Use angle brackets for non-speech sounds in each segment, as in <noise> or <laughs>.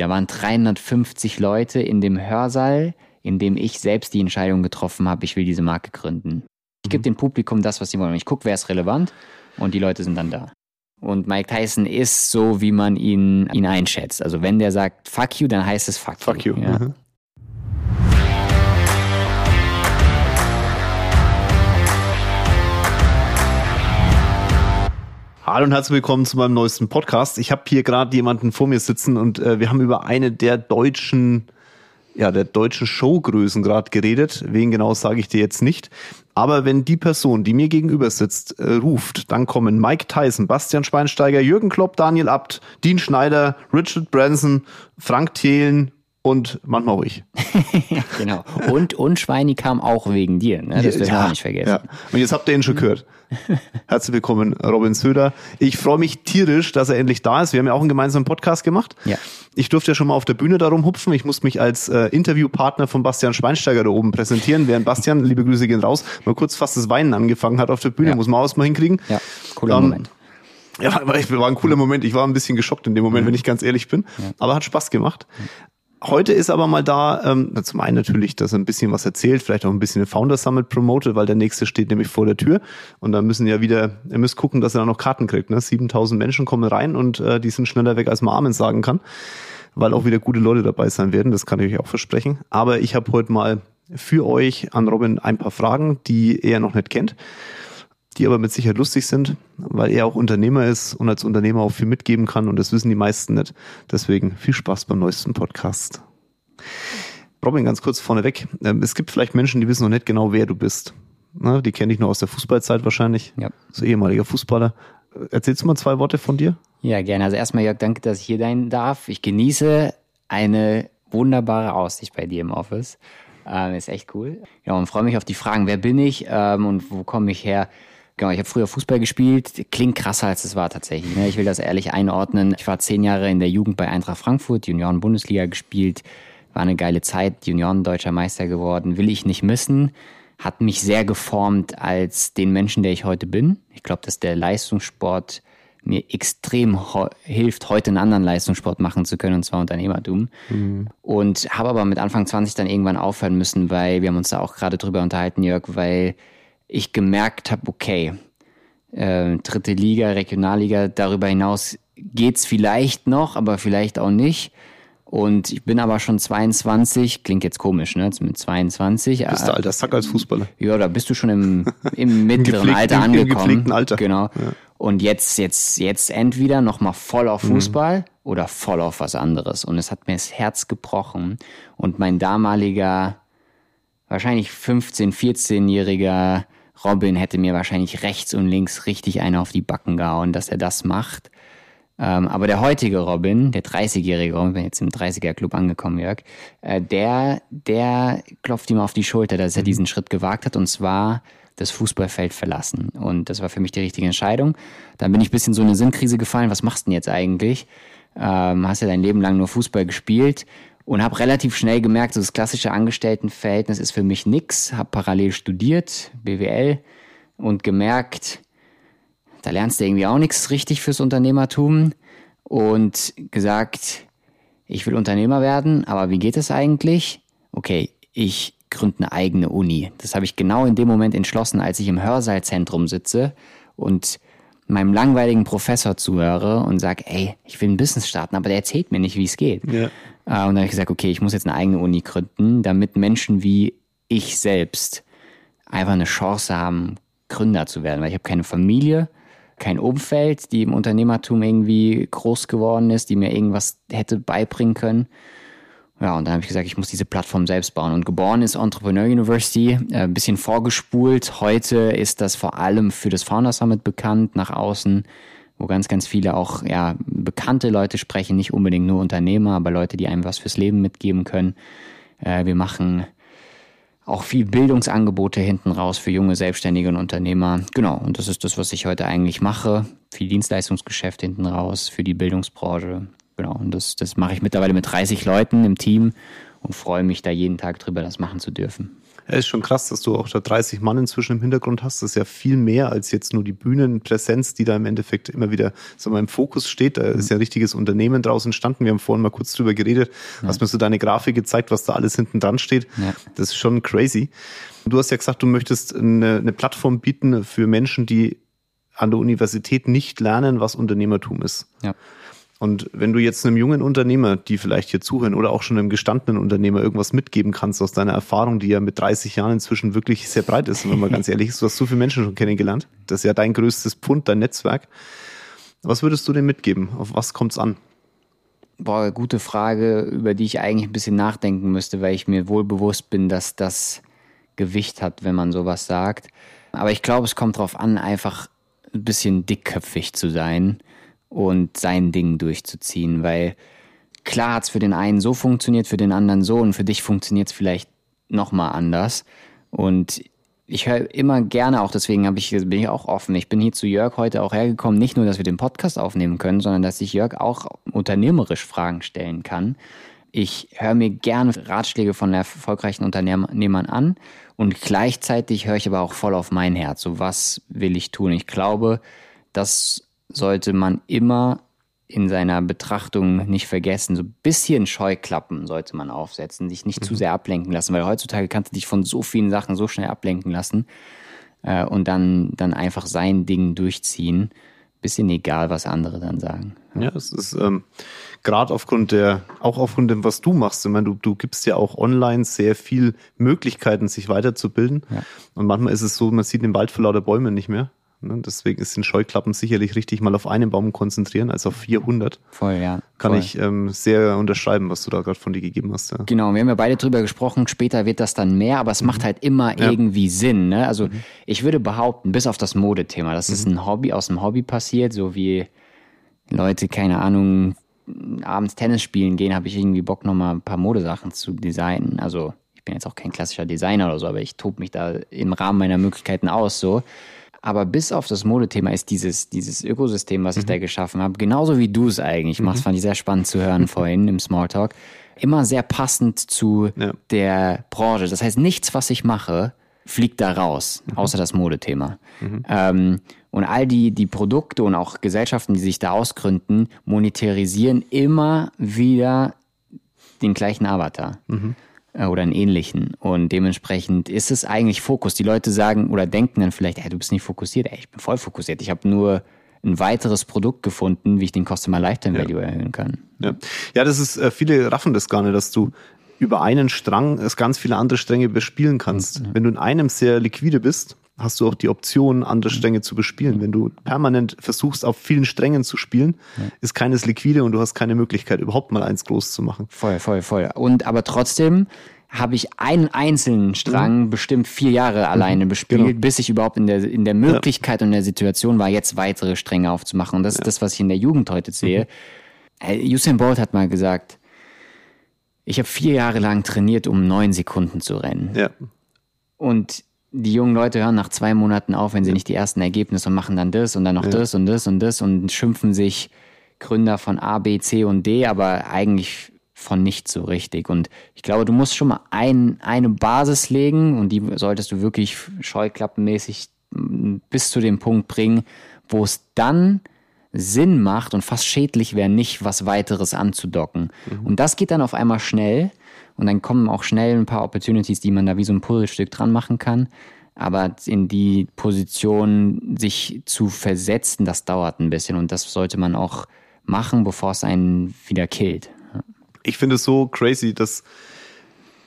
Da waren 350 Leute in dem Hörsaal, in dem ich selbst die Entscheidung getroffen habe, ich will diese Marke gründen. Ich gebe dem Publikum das, was sie wollen. Ich gucke, wer ist relevant und die Leute sind dann da. Und Mike Tyson ist so, wie man ihn, ihn einschätzt. Also wenn der sagt fuck you, dann heißt es fuck, Fuck you. Ja. Mhm. Hallo und herzlich willkommen zu meinem neuesten Podcast. Ich habe hier gerade jemanden vor mir sitzen und äh, wir haben über eine der deutschen, ja, der deutschen Showgrößen gerade geredet. Wen genau sage ich dir jetzt nicht. Aber wenn die Person, die mir gegenüber sitzt, äh, ruft, dann kommen Mike Tyson, Bastian Schweinsteiger, Jürgen Klopp, Daniel Abt, Dean Schneider, Richard Branson, Frank Thelen und manchmal auch ich. <laughs> Genau. Und, und Schweini kam auch wegen dir. Ne? Das dürfen wir auch nicht vergessen. Ja. Und jetzt habt ihr ihn schon gehört. Herzlich willkommen, Robin Söder. Ich freue mich tierisch, dass er endlich da ist. Wir haben ja auch einen gemeinsamen Podcast gemacht. Ja. Ich durfte ja schon mal auf der Bühne darum hupfen. Ich muss mich als äh, Interviewpartner von Bastian Schweinsteiger da oben präsentieren, während Bastian, liebe Grüße gehen raus, mal kurz fast das Weinen angefangen hat auf der Bühne. Ja. Muss man auch mal hinkriegen. Ja, cooler Ähm, Moment. Ja, war, war ein cooler Moment. Ich war ein bisschen geschockt in dem Moment, wenn ich ganz ehrlich bin. Aber hat Spaß gemacht. Heute ist aber mal da, ähm, zum einen natürlich, dass er ein bisschen was erzählt, vielleicht auch ein bisschen den Founder Summit promotet, weil der nächste steht nämlich vor der Tür. Und da müssen ja wieder, ihr müsst gucken, dass er da noch Karten kriegt. Ne? 7000 Menschen kommen rein und äh, die sind schneller weg, als man Amen sagen kann, weil auch wieder gute Leute dabei sein werden. Das kann ich euch auch versprechen. Aber ich habe heute mal für euch an Robin ein paar Fragen, die er noch nicht kennt die aber mit Sicherheit lustig sind, weil er auch Unternehmer ist und als Unternehmer auch viel mitgeben kann und das wissen die meisten nicht. Deswegen viel Spaß beim neuesten Podcast. Robin, ganz kurz vorneweg. Ähm, Es gibt vielleicht Menschen, die wissen noch nicht genau, wer du bist. Die kenne ich nur aus der Fußballzeit wahrscheinlich. Ja. So ehemaliger Fußballer. Äh, Erzählst du mal zwei Worte von dir? Ja, gerne. Also erstmal, Jörg, danke, dass ich hier sein darf. Ich genieße eine wunderbare Aussicht bei dir im Office. Ähm, ist echt cool. Ja, und freue mich auf die Fragen. Wer bin ich ähm, und wo komme ich her? Genau, ich habe früher Fußball gespielt. Klingt krasser, als es war tatsächlich. Ne? Ich will das ehrlich einordnen. Ich war zehn Jahre in der Jugend bei Eintracht Frankfurt, Junioren-Bundesliga gespielt. War eine geile Zeit, Junioren-Deutscher Meister geworden. Will ich nicht missen. Hat mich sehr geformt als den Menschen, der ich heute bin. Ich glaube, dass der Leistungssport mir extrem hilft, heute einen anderen Leistungssport machen zu können, und zwar Unternehmertum. Und habe aber mit Anfang 20 dann irgendwann aufhören müssen, weil wir haben uns da auch gerade drüber unterhalten, Jörg, weil ich gemerkt habe, okay, äh, dritte Liga, Regionalliga, darüber hinaus geht's vielleicht noch, aber vielleicht auch nicht. Und ich bin aber schon 22, klingt jetzt komisch, ne? Jetzt mit 22. Bist du äh, alter Sack als Fußballer? ja, da bist du schon im, im <laughs> mittleren gepflegten- Alter im angekommen. gepflegten Alter. Genau. Und jetzt, jetzt, jetzt entweder nochmal voll auf Mhm. Fußball oder voll auf was anderes. Und es hat mir das Herz gebrochen. Und mein damaliger, wahrscheinlich 15-, 14-jähriger Robin hätte mir wahrscheinlich rechts und links richtig eine auf die Backen gehauen, dass er das macht. Ähm, aber der heutige Robin, der 30-jährige Robin, bin jetzt im 30er-Club angekommen, Jörg, äh, der, der klopft ihm auf die Schulter, dass er diesen Schritt gewagt hat und zwar das Fußballfeld verlassen. Und das war für mich die richtige Entscheidung. Dann bin ich ein bisschen so in eine Sinnkrise gefallen. Was machst du denn jetzt eigentlich? Ähm, hast ja dein Leben lang nur Fußball gespielt und habe relativ schnell gemerkt, so das klassische Angestelltenverhältnis ist für mich nix. Habe parallel studiert, BWL und gemerkt, da lernst du irgendwie auch nichts richtig fürs Unternehmertum und gesagt, ich will Unternehmer werden, aber wie geht es eigentlich? Okay, ich gründe eine eigene Uni. Das habe ich genau in dem Moment entschlossen, als ich im Hörsaalzentrum sitze und meinem langweiligen Professor zuhöre und sage, ey, ich will ein Business starten, aber der erzählt mir nicht, wie es geht. Ja. Äh, Und dann habe ich gesagt, okay, ich muss jetzt eine eigene Uni gründen, damit Menschen wie ich selbst einfach eine Chance haben, Gründer zu werden. Weil ich habe keine Familie, kein Umfeld, die im Unternehmertum irgendwie groß geworden ist, die mir irgendwas hätte beibringen können. Ja, und dann habe ich gesagt, ich muss diese Plattform selbst bauen. Und geboren ist Entrepreneur University, äh, ein bisschen vorgespult. Heute ist das vor allem für das Founder Summit bekannt, nach außen, wo ganz, ganz viele auch ja, bekannte Leute sprechen, nicht unbedingt nur Unternehmer, aber Leute, die einem was fürs Leben mitgeben können. Äh, wir machen auch viel Bildungsangebote hinten raus für junge Selbstständige und Unternehmer. Genau, und das ist das, was ich heute eigentlich mache. Viel Dienstleistungsgeschäft hinten raus für die Bildungsbranche. Genau, und das, das mache ich mittlerweile mit 30 Leuten im Team und freue mich da jeden Tag drüber, das machen zu dürfen. Ja, ist schon krass, dass du auch da 30 Mann inzwischen im Hintergrund hast. Das ist ja viel mehr als jetzt nur die Bühnenpräsenz, die da im Endeffekt immer wieder so im Fokus steht. Da ist ja ein richtiges Unternehmen draus entstanden. Wir haben vorhin mal kurz drüber geredet. Ja. Hast mir so deine Grafik gezeigt, was da alles hinten dran steht. Ja. Das ist schon crazy. Du hast ja gesagt, du möchtest eine, eine Plattform bieten für Menschen, die an der Universität nicht lernen, was Unternehmertum ist. Ja. Und wenn du jetzt einem jungen Unternehmer, die vielleicht hier zuhören, oder auch schon einem gestandenen Unternehmer irgendwas mitgeben kannst aus deiner Erfahrung, die ja mit 30 Jahren inzwischen wirklich sehr breit ist, wenn man ganz <laughs> ehrlich ist, du hast so viele Menschen schon kennengelernt. Das ist ja dein größtes Pfund, dein Netzwerk. Was würdest du denn mitgeben? Auf was kommt's an? Boah, gute Frage, über die ich eigentlich ein bisschen nachdenken müsste, weil ich mir wohl bewusst bin, dass das Gewicht hat, wenn man sowas sagt. Aber ich glaube, es kommt darauf an, einfach ein bisschen dickköpfig zu sein und sein Ding durchzuziehen, weil klar hat es für den einen so funktioniert, für den anderen so und für dich funktioniert es vielleicht nochmal anders. Und ich höre immer gerne auch, deswegen ich, bin ich auch offen. Ich bin hier zu Jörg heute auch hergekommen, nicht nur, dass wir den Podcast aufnehmen können, sondern dass ich Jörg auch unternehmerisch Fragen stellen kann. Ich höre mir gerne Ratschläge von erfolgreichen Unternehmern an und gleichzeitig höre ich aber auch voll auf mein Herz. So, was will ich tun? Ich glaube, dass sollte man immer in seiner Betrachtung nicht vergessen. So ein bisschen Scheuklappen sollte man aufsetzen, sich nicht mhm. zu sehr ablenken lassen, weil heutzutage kannst du dich von so vielen Sachen so schnell ablenken lassen äh, und dann, dann einfach sein Ding durchziehen. Bisschen egal, was andere dann sagen. Ja, es ist ähm, gerade aufgrund der, auch aufgrund dem, was du machst. Ich meine, du, du gibst ja auch online sehr viel Möglichkeiten, sich weiterzubilden. Ja. Und manchmal ist es so, man sieht den Wald vor lauter Bäumen nicht mehr. Ne? Deswegen ist den Scheuklappen sicherlich richtig, mal auf einen Baum konzentrieren, als auf 400. Voll, ja. Kann voll. ich ähm, sehr unterschreiben, was du da gerade von dir gegeben hast. Ja. Genau, wir haben ja beide drüber gesprochen, später wird das dann mehr, aber es mhm. macht halt immer ja. irgendwie Sinn. Ne? Also mhm. ich würde behaupten, bis auf das Modethema, das mhm. ist ein Hobby, aus dem Hobby passiert, so wie Leute, keine Ahnung, abends Tennis spielen gehen, habe ich irgendwie Bock, nochmal ein paar Modesachen zu designen. Also ich bin jetzt auch kein klassischer Designer oder so, aber ich tobe mich da im Rahmen meiner Möglichkeiten aus so. Aber bis auf das Modethema ist dieses, dieses Ökosystem, was ich mhm. da geschaffen habe, genauso wie du es eigentlich machst, mhm. fand ich sehr spannend zu hören <laughs> vorhin im Smalltalk, immer sehr passend zu ja. der Branche. Das heißt, nichts, was ich mache, fliegt da raus, mhm. außer das Modethema. Mhm. Ähm, und all die, die Produkte und auch Gesellschaften, die sich da ausgründen, monetarisieren immer wieder den gleichen Avatar. Äh, oder einen ähnlichen. Und dementsprechend ist es eigentlich Fokus. Die Leute sagen oder denken dann vielleicht, ey, du bist nicht fokussiert. Ey, ich bin voll fokussiert. Ich habe nur ein weiteres Produkt gefunden, wie ich den Customer Lifetime Value ja. erhöhen kann. Ja. ja, das ist, äh, viele raffen das gar nicht, dass du über einen Strang es ganz viele andere Stränge bespielen kannst. Mhm. Wenn du in einem sehr liquide bist, hast du auch die Option, andere Stränge zu bespielen. Wenn du permanent versuchst, auf vielen Strängen zu spielen, ja. ist keines liquide und du hast keine Möglichkeit, überhaupt mal eins groß zu machen. Voll, voll, voll. Und aber trotzdem habe ich einen einzelnen Strang mhm. bestimmt vier Jahre alleine mhm. bespielt, genau. bis ich überhaupt in der, in der Möglichkeit ja. und der Situation war, jetzt weitere Stränge aufzumachen. Und das ja. ist das, was ich in der Jugend heute sehe. Mhm. Usain Bolt hat mal gesagt, ich habe vier Jahre lang trainiert, um neun Sekunden zu rennen. Ja. Und die jungen Leute hören nach zwei Monaten auf, wenn sie nicht die ersten Ergebnisse und machen dann das und dann noch ja. das und das und das und schimpfen sich Gründer von A, B, C und D, aber eigentlich von nichts so richtig. Und ich glaube, du musst schon mal ein, eine Basis legen und die solltest du wirklich scheuklappenmäßig bis zu dem Punkt bringen, wo es dann Sinn macht und fast schädlich wäre, nicht was weiteres anzudocken. Mhm. Und das geht dann auf einmal schnell und dann kommen auch schnell ein paar Opportunities, die man da wie so ein Puzzlestück dran machen kann. Aber in die Position sich zu versetzen, das dauert ein bisschen. Und das sollte man auch machen, bevor es einen wieder killt. Ich finde es so crazy, dass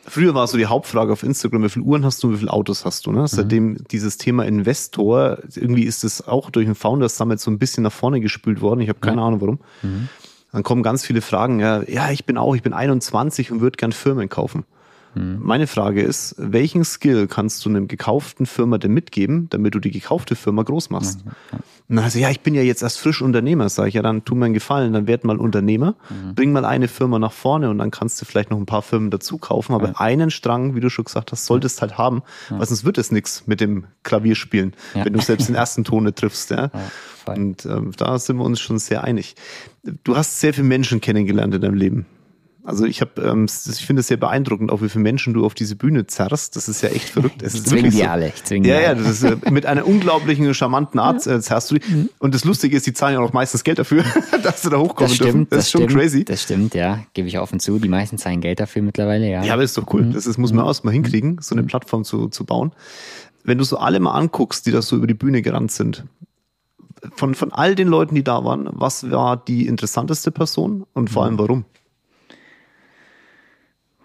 Früher war so die Hauptfrage auf Instagram, wie viele Uhren hast du, wie viele Autos hast du? Ne? Mhm. Seitdem dieses Thema Investor, irgendwie ist es auch durch den Founders Summit so ein bisschen nach vorne gespült worden. Ich habe keine ja. Ahnung warum. Mhm dann kommen ganz viele Fragen, ja, ja, ich bin auch, ich bin 21 und würde gern Firmen kaufen. Hm. Meine Frage ist, welchen Skill kannst du einem gekauften Firma denn mitgeben, damit du die gekaufte Firma groß machst? Mhm. Und dann heißt ja, ich bin ja jetzt erst frisch Unternehmer, sage ich, ja, dann tu mir einen Gefallen, dann werd mal Unternehmer, mhm. bring mal eine Firma nach vorne und dann kannst du vielleicht noch ein paar Firmen dazu kaufen, aber ja. einen Strang, wie du schon gesagt hast, solltest halt haben, ja. weil sonst wird es nichts mit dem Klavierspielen, ja. wenn du selbst den ersten Ton nicht triffst, ja. Und ähm, da sind wir uns schon sehr einig. Du hast sehr viele Menschen kennengelernt in deinem Leben. Also ich habe, ähm, ich finde es sehr beeindruckend, auch wie viele Menschen du auf diese Bühne zerrst. Das ist ja echt verrückt. Es ist ich zwinge die so. alle. Ich zwinge ja, ja, das ist äh, mit einer unglaublichen, charmanten Art äh, zerrst du die. Und das Lustige ist, die zahlen ja auch meistens Geld dafür, <laughs> dass du da hochkommen Das dürfen. stimmt, Das das ist schon stimmt, crazy. Das stimmt, ja. Gebe ich offen zu. Die meisten zahlen Geld dafür mittlerweile, ja. Ja, aber ist doch cool. Das ist, muss man erst mal hinkriegen, so eine Plattform zu, zu bauen. Wenn du so alle mal anguckst, die da so über die Bühne gerannt sind, von, von all den Leuten, die da waren, was war die interessanteste Person und vor allem warum?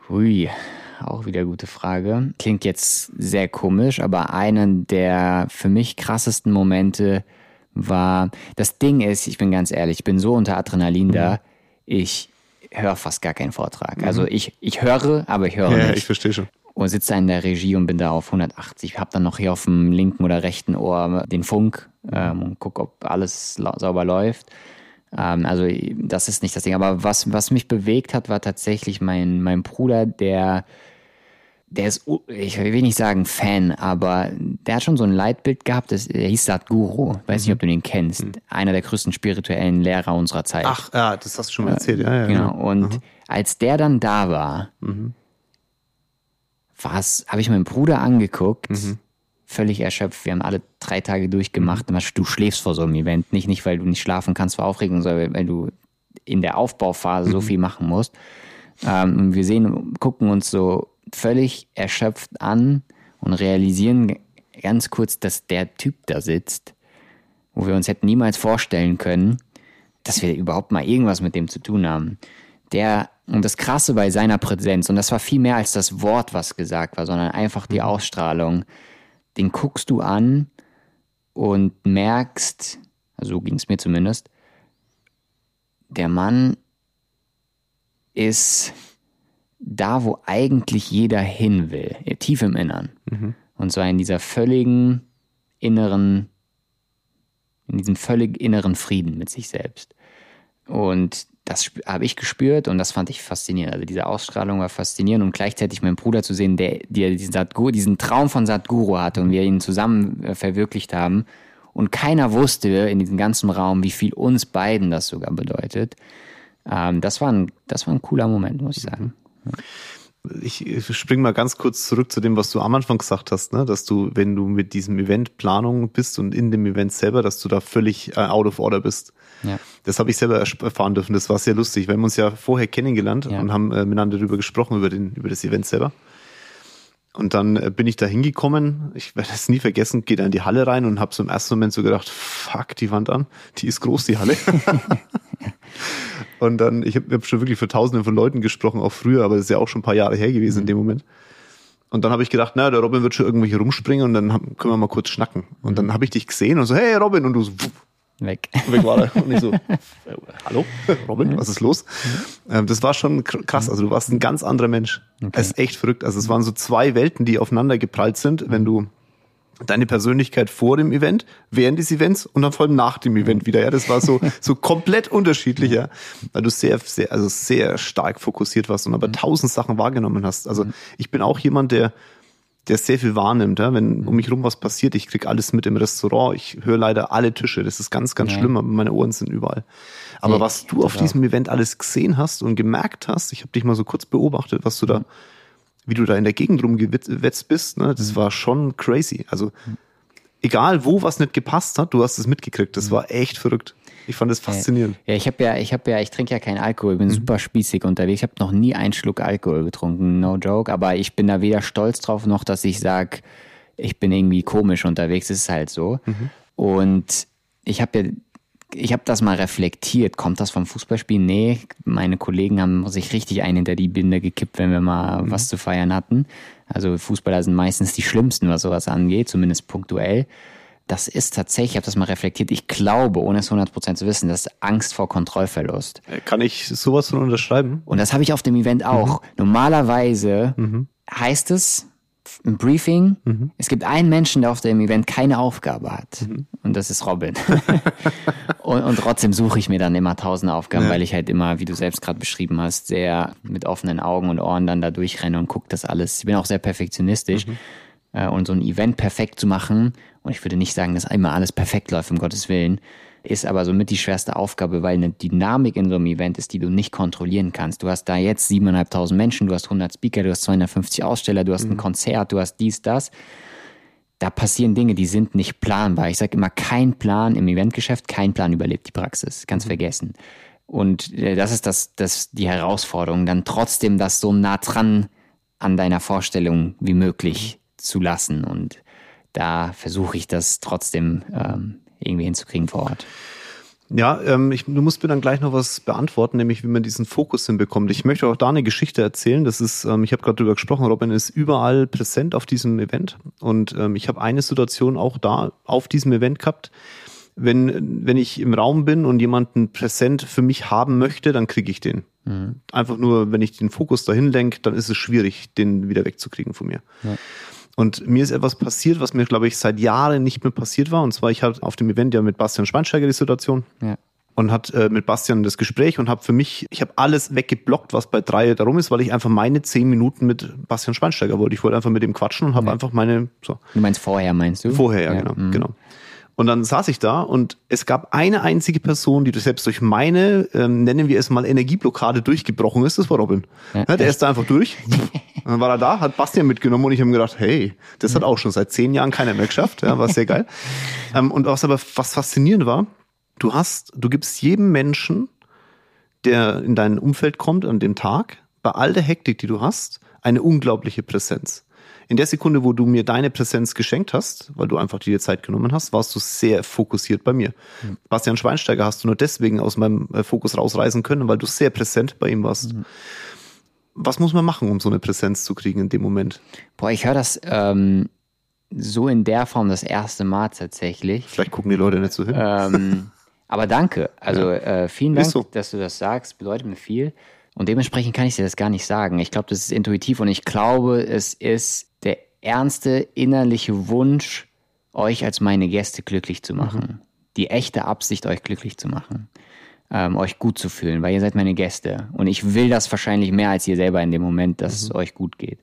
Hui, auch wieder gute Frage. Klingt jetzt sehr komisch, aber einer der für mich krassesten Momente war, das Ding ist, ich bin ganz ehrlich, ich bin so unter Adrenalin da, ich höre fast gar keinen Vortrag. Also ich, ich höre, aber ich höre Ja, nicht. ich verstehe schon. und sitze da in der Regie und bin da auf 180. Hab dann noch hier auf dem linken oder rechten Ohr den Funk ähm, und guck, ob alles sauber läuft. Ähm, also das ist nicht das Ding. Aber was, was mich bewegt hat, war tatsächlich mein, mein Bruder, der, der ist, ich will nicht sagen Fan, aber der hat schon so ein Leitbild gehabt, das, der hieß Sadhguru. Weiß nicht, ob du den kennst. Einer der größten spirituellen Lehrer unserer Zeit. Ach, ja, das hast du schon mal erzählt. Ja, ja, Genau. Und als der dann da war, war's, habe ich meinen Bruder angeguckt, völlig erschöpft. Wir haben alle drei Tage durchgemacht. Du schläfst vor so einem Event. Nicht, nicht, weil du nicht schlafen kannst vor Aufregung, sondern weil du in der Aufbauphase so viel machen musst. Ähm, wir sehen, gucken uns so völlig erschöpft an und realisieren ganz kurz, dass der Typ da sitzt, wo wir uns hätten niemals vorstellen können, dass wir überhaupt mal irgendwas mit dem zu tun haben. Der, und das Krasse bei seiner Präsenz, und das war viel mehr als das Wort, was gesagt war, sondern einfach die Ausstrahlung, den guckst du an und merkst, also so ging es mir zumindest, der Mann ist da, wo eigentlich jeder hin will, tief im Innern. Und zwar in dieser völligen inneren, in diesem völlig inneren Frieden mit sich selbst. Und das habe ich gespürt und das fand ich faszinierend. Also diese Ausstrahlung war faszinierend und gleichzeitig meinen Bruder zu sehen, der, der diesen, Sadhguru, diesen Traum von Sadhguru hatte und wir ihn zusammen äh, verwirklicht haben. Und keiner wusste in diesem ganzen Raum, wie viel uns beiden das sogar bedeutet. Ähm, das, war ein, das war ein cooler Moment, muss ich sagen. Ich, ich spring mal ganz kurz zurück zu dem, was du am Anfang gesagt hast, ne? dass du, wenn du mit diesem Event Planung bist und in dem Event selber, dass du da völlig äh, out of order bist. Ja. Das habe ich selber erfahren dürfen. Das war sehr lustig. Wir haben uns ja vorher kennengelernt Ja. und haben äh, miteinander darüber gesprochen, über, den, über das Event selber. Und dann äh, bin ich da hingekommen, ich werde es nie vergessen, gehe da in die Halle rein und habe so im ersten Moment so gedacht, fuck die Wand an, die ist groß, die Halle. <laughs> und dann, ich habe hab schon wirklich für tausende von Leuten gesprochen, auch früher, aber das ist ja auch schon ein paar Jahre her gewesen in dem Moment. Und dann habe ich gedacht, na, der Robin wird schon irgendwelche rumspringen und dann können wir mal kurz schnacken. Und dann habe ich dich gesehen und so, hey Robin, und du so, wupp, Weg. weg war er. Und ich so, <laughs> hallo, Robin, was ist los? Ähm, das war schon kr- krass. Also du warst ein ganz anderer Mensch. Es ist echt verrückt. Also es waren so zwei Welten, die aufeinander geprallt sind, wenn du deine Persönlichkeit vor dem Event, während des Events und dann vor allem nach dem Event wieder. Ja, das war so, <laughs> so komplett unterschiedlich, ja. Weil du sehr, sehr, also sehr stark fokussiert warst und aber tausend Sachen wahrgenommen hast. Also ich bin auch jemand, der, der sehr viel wahrnimmt. Ja? Wenn um mich rum was passiert, ich krieg alles mit im Restaurant. Ich höre leider alle Tische. Das ist ganz, ganz Ja. schlimm, aber meine Ohren sind überall. Aber Ja, was du auf total. diesem Event alles gesehen hast und gemerkt hast, ich habe dich mal so kurz beobachtet, was du da, wie du da in der Gegend rumgewetzt bist, ne? das war schon crazy. Also egal wo was nicht gepasst hat, du hast es mitgekriegt. Das war echt verrückt. Ich fand das faszinierend. Ja, ich habe ja, ich habe ja, ich trinke ja keinen Alkohol, Mhm. bin super spießig unterwegs. Ich habe noch nie einen Schluck Alkohol getrunken, no joke. Aber ich bin da weder stolz drauf noch, dass ich sag, ich bin irgendwie komisch unterwegs. Es ist halt so. Mhm. Und ich habe ja, ich habe das mal reflektiert. Kommt das vom Fußballspielen? Nee, meine Kollegen haben sich richtig ein hinter die Binde gekippt, wenn wir mal Mhm. was zu feiern hatten. Also Fußballer sind meistens die schlimmsten, was sowas angeht, zumindest punktuell. Das ist tatsächlich, ich habe das mal reflektiert, ich glaube, ohne es 100% zu wissen, das ist Angst vor Kontrollverlust. Äh, Kann ich sowas von unterschreiben? Und das habe ich auf dem Event auch. Normalerweise heißt es im Briefing, es gibt einen Menschen, der auf dem Event keine Aufgabe hat. Und das ist Robin. <laughs> und, und trotzdem suche ich mir dann immer tausend Aufgaben, Ja. weil ich halt immer, wie du selbst gerade beschrieben hast, sehr mit offenen Augen und Ohren dann da durchrenne und gucke das alles. Ich bin auch sehr perfektionistisch. Äh, Und so ein Event perfekt zu machen, und ich würde nicht sagen, dass immer alles perfekt läuft, um Gottes Willen, ist aber somit die schwerste Aufgabe, weil eine Dynamik in so einem Event ist, die du nicht kontrollieren kannst. Du hast da jetzt 7.500 Menschen, du hast 100 Speaker, du hast 250 Aussteller, du hast mhm. ein Konzert, du hast dies, das. Da passieren Dinge, die sind nicht planbar. Ich sage immer, kein Plan im Eventgeschäft, kein Plan überlebt die Praxis. Ganz mhm. vergessen. Und äh, das ist das, das die Herausforderung, dann trotzdem das so nah dran an deiner Vorstellung wie möglich zu lassen. Und da versuche ich das trotzdem ähm, irgendwie hinzukriegen vor Ort. Ja, ähm, ich, du musst mir dann gleich noch was beantworten, nämlich wie man diesen Fokus hinbekommt. Ich möchte auch da eine Geschichte erzählen. Das ist, ähm, ich habe gerade drüber gesprochen, Robin ist überall präsent auf diesem Event und ähm, ich habe eine Situation auch da auf diesem Event gehabt. Wenn, wenn ich im Raum bin und jemanden präsent für mich haben möchte, dann kriege ich den. Mhm. Einfach nur, wenn ich den Fokus dahin lenke, dann ist es schwierig, den wieder wegzukriegen von mir. Ja. Und mir ist etwas passiert, was mir, glaube ich, seit Jahren nicht mehr passiert war. Und zwar, ich hatte auf dem Event ja mit Bastian Schweinsteiger die Situation. Ja. Und hat äh, mit Bastian das Gespräch und habe für mich, ich habe alles weggeblockt, was bei drei darum ist, weil ich einfach meine zehn Minuten mit Bastian Schweinsteiger wollte. Ich wollte einfach mit ihm quatschen und habe ja. einfach meine. So. Du meinst vorher, meinst du? Vorher, ja, ja. genau, mhm. genau. Und dann saß ich da und es gab eine einzige Person, die selbst durch meine, ähm, nennen wir es mal, Energieblockade durchgebrochen ist. Das war Robin. Ja, der ist da einfach durch. <laughs> dann war er da, hat Bastian mitgenommen und ich habe mir gedacht, hey, das hat auch schon seit zehn Jahren keiner mehr geschafft. Ja, war sehr geil. <laughs> ähm, und was aber was faszinierend war, du hast, du gibst jedem Menschen, der in dein Umfeld kommt an dem Tag, bei all der Hektik, die du hast, eine unglaubliche Präsenz in der Sekunde, wo du mir deine Präsenz geschenkt hast, weil du einfach dir Zeit genommen hast, warst du sehr fokussiert bei mir. Mhm. Bastian Schweinsteiger hast du nur deswegen aus meinem äh, Fokus rausreisen können, weil du sehr präsent bei ihm warst. Mhm. Was muss man machen, um so eine Präsenz zu kriegen in dem Moment? Boah, ich höre das ähm, so in der Form das erste Mal tatsächlich. Vielleicht gucken die Leute nicht so hin. Ähm, <laughs> aber danke. Also ja. äh, vielen Dank, so. dass du das sagst. Bedeutet mir viel. Und dementsprechend kann ich dir das gar nicht sagen. Ich glaube, das ist intuitiv und ich glaube, es ist der ernste innerliche Wunsch, euch als meine Gäste glücklich zu machen. Mhm. Die echte Absicht, euch glücklich zu machen. Ähm, euch gut zu fühlen, weil ihr seid meine Gäste. Und ich will das wahrscheinlich mehr als ihr selber in dem Moment, dass mhm. es euch gut geht.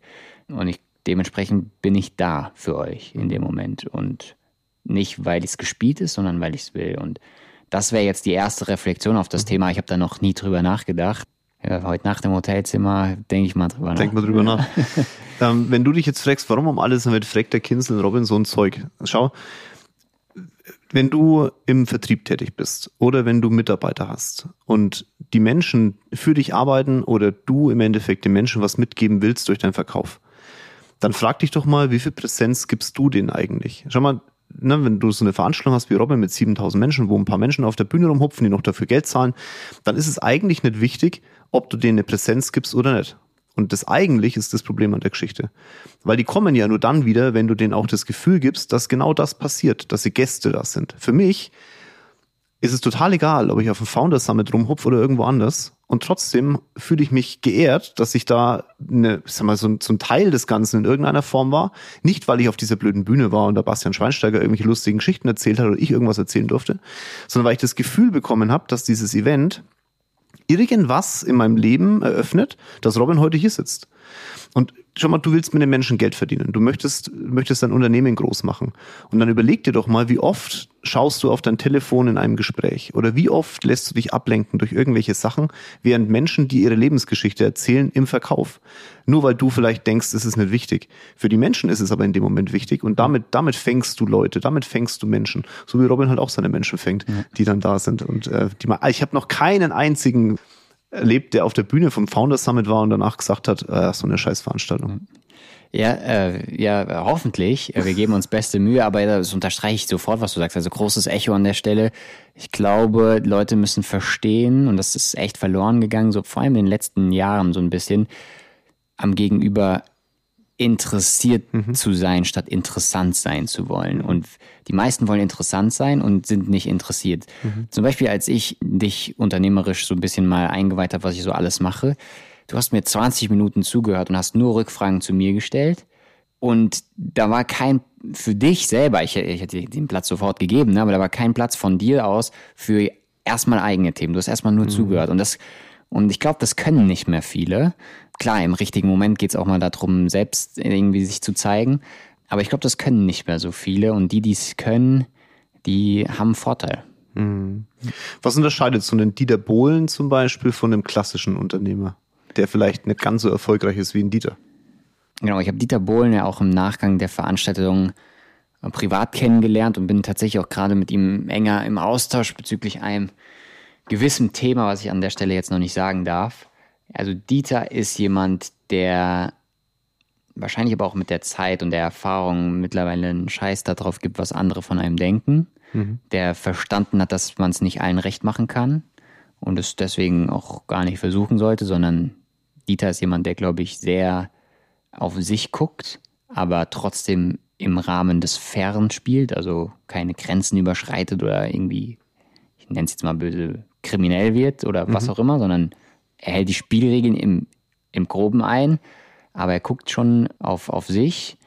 Und ich, dementsprechend bin ich da für euch in dem Moment. Und nicht, weil es gespielt ist, sondern weil ich es will. Und das wäre jetzt die erste Reflexion auf das mhm. Thema. Ich habe da noch nie drüber nachgedacht ja, heute Nacht im Hotelzimmer denke ich mal drüber nach. Denk mal drüber nach. <laughs> ähm, wenn du dich jetzt fragst, warum um alles damit fragt der Kinsel Robin so ein Zeug? Schau, wenn du im Vertrieb tätig bist oder wenn du Mitarbeiter hast und die Menschen für dich arbeiten oder du im Endeffekt den Menschen was mitgeben willst durch deinen Verkauf, dann frag dich doch mal, wie viel Präsenz gibst du denen eigentlich? Schau mal, ne, wenn du so eine Veranstaltung hast wie Robin mit 7000 Menschen, wo ein paar Menschen auf der Bühne rumhupfen, die noch dafür Geld zahlen, dann ist es eigentlich nicht wichtig, ob du denen eine Präsenz gibst oder nicht. Und das eigentlich ist das Problem an der Geschichte. Weil die kommen ja nur dann wieder, wenn du denen auch das Gefühl gibst, dass genau das passiert, dass sie Gäste da sind. Für mich ist es total egal, ob ich auf dem Founders Summit rumhupf oder irgendwo anders. Und trotzdem fühle ich mich geehrt, dass ich da eine, sag mal, so, ein, so ein Teil des Ganzen in irgendeiner Form war. Nicht, weil ich auf dieser blöden Bühne war und der Bastian Schweinsteiger irgendwelche lustigen Geschichten erzählt hat oder ich irgendwas erzählen durfte, sondern weil ich das Gefühl bekommen habe, dass dieses Event irgendwas in meinem Leben eröffnet, dass Robin heute hier sitzt. Und schau mal, du willst mit den Menschen Geld verdienen. Du möchtest, möchtest dein Unternehmen groß machen. Und dann überleg dir doch mal, wie oft schaust du auf dein Telefon in einem Gespräch? Oder wie oft lässt du dich ablenken durch irgendwelche Sachen, während Menschen, die ihre Lebensgeschichte erzählen, im Verkauf? Nur weil du vielleicht denkst, es ist nicht wichtig. Für die Menschen ist es aber in dem Moment wichtig. Und damit, damit fängst du Leute, damit fängst du Menschen. So wie Robin halt auch seine Menschen fängt, die dann da sind. Und äh, die, ich habe noch keinen einzigen erlebt, der auf der Bühne vom Founders Summit war und danach gesagt hat, äh, so eine Scheißveranstaltung. Ja, äh, ja, hoffentlich. Äh, wir geben uns beste Mühe, aber das unterstreiche ich sofort, was du sagst. Also großes Echo an der Stelle. Ich glaube, Leute müssen verstehen, und das ist echt verloren gegangen, so vor allem in den letzten Jahren so ein bisschen, am Gegenüber interessiert mhm. zu sein, statt interessant sein zu wollen. Und die meisten wollen interessant sein und sind nicht interessiert. Mhm. Zum Beispiel, als ich dich unternehmerisch so ein bisschen mal eingeweiht habe, was ich so alles mache, du hast mir 20 Minuten zugehört und hast nur Rückfragen zu mir gestellt. Und da war kein, für dich selber, ich, ich hätte den Platz sofort gegeben, ne, aber da war kein Platz von dir aus für erstmal eigene Themen. Du hast erstmal nur mhm. zugehört. Und das, und ich glaube, das können nicht mehr viele klar, im richtigen Moment geht es auch mal darum, selbst irgendwie sich zu zeigen. Aber ich glaube, das können nicht mehr so viele. Und die, die es können, die haben einen Vorteil. Was unterscheidet so einen Dieter Bohlen zum Beispiel von einem klassischen Unternehmer, der vielleicht nicht ganz so erfolgreich ist wie ein Dieter? Genau, ich habe Dieter Bohlen ja auch im Nachgang der Veranstaltung äh, privat kennengelernt und bin tatsächlich auch gerade mit ihm enger im Austausch bezüglich einem gewissen Thema, was ich an der Stelle jetzt noch nicht sagen darf. Also Dieter ist jemand, der wahrscheinlich aber auch mit der Zeit und der Erfahrung mittlerweile einen Scheiß darauf gibt, was andere von einem denken, mhm. der verstanden hat, dass man es nicht allen recht machen kann und es deswegen auch gar nicht versuchen sollte, sondern Dieter ist jemand, der, glaube ich, sehr auf sich guckt, aber trotzdem im Rahmen des Fairen spielt, also keine Grenzen überschreitet oder irgendwie, ich nenne es jetzt mal böse, kriminell wird oder mhm. was auch immer, sondern er hält die Spielregeln im, im Groben ein, aber er guckt schon auf, auf sich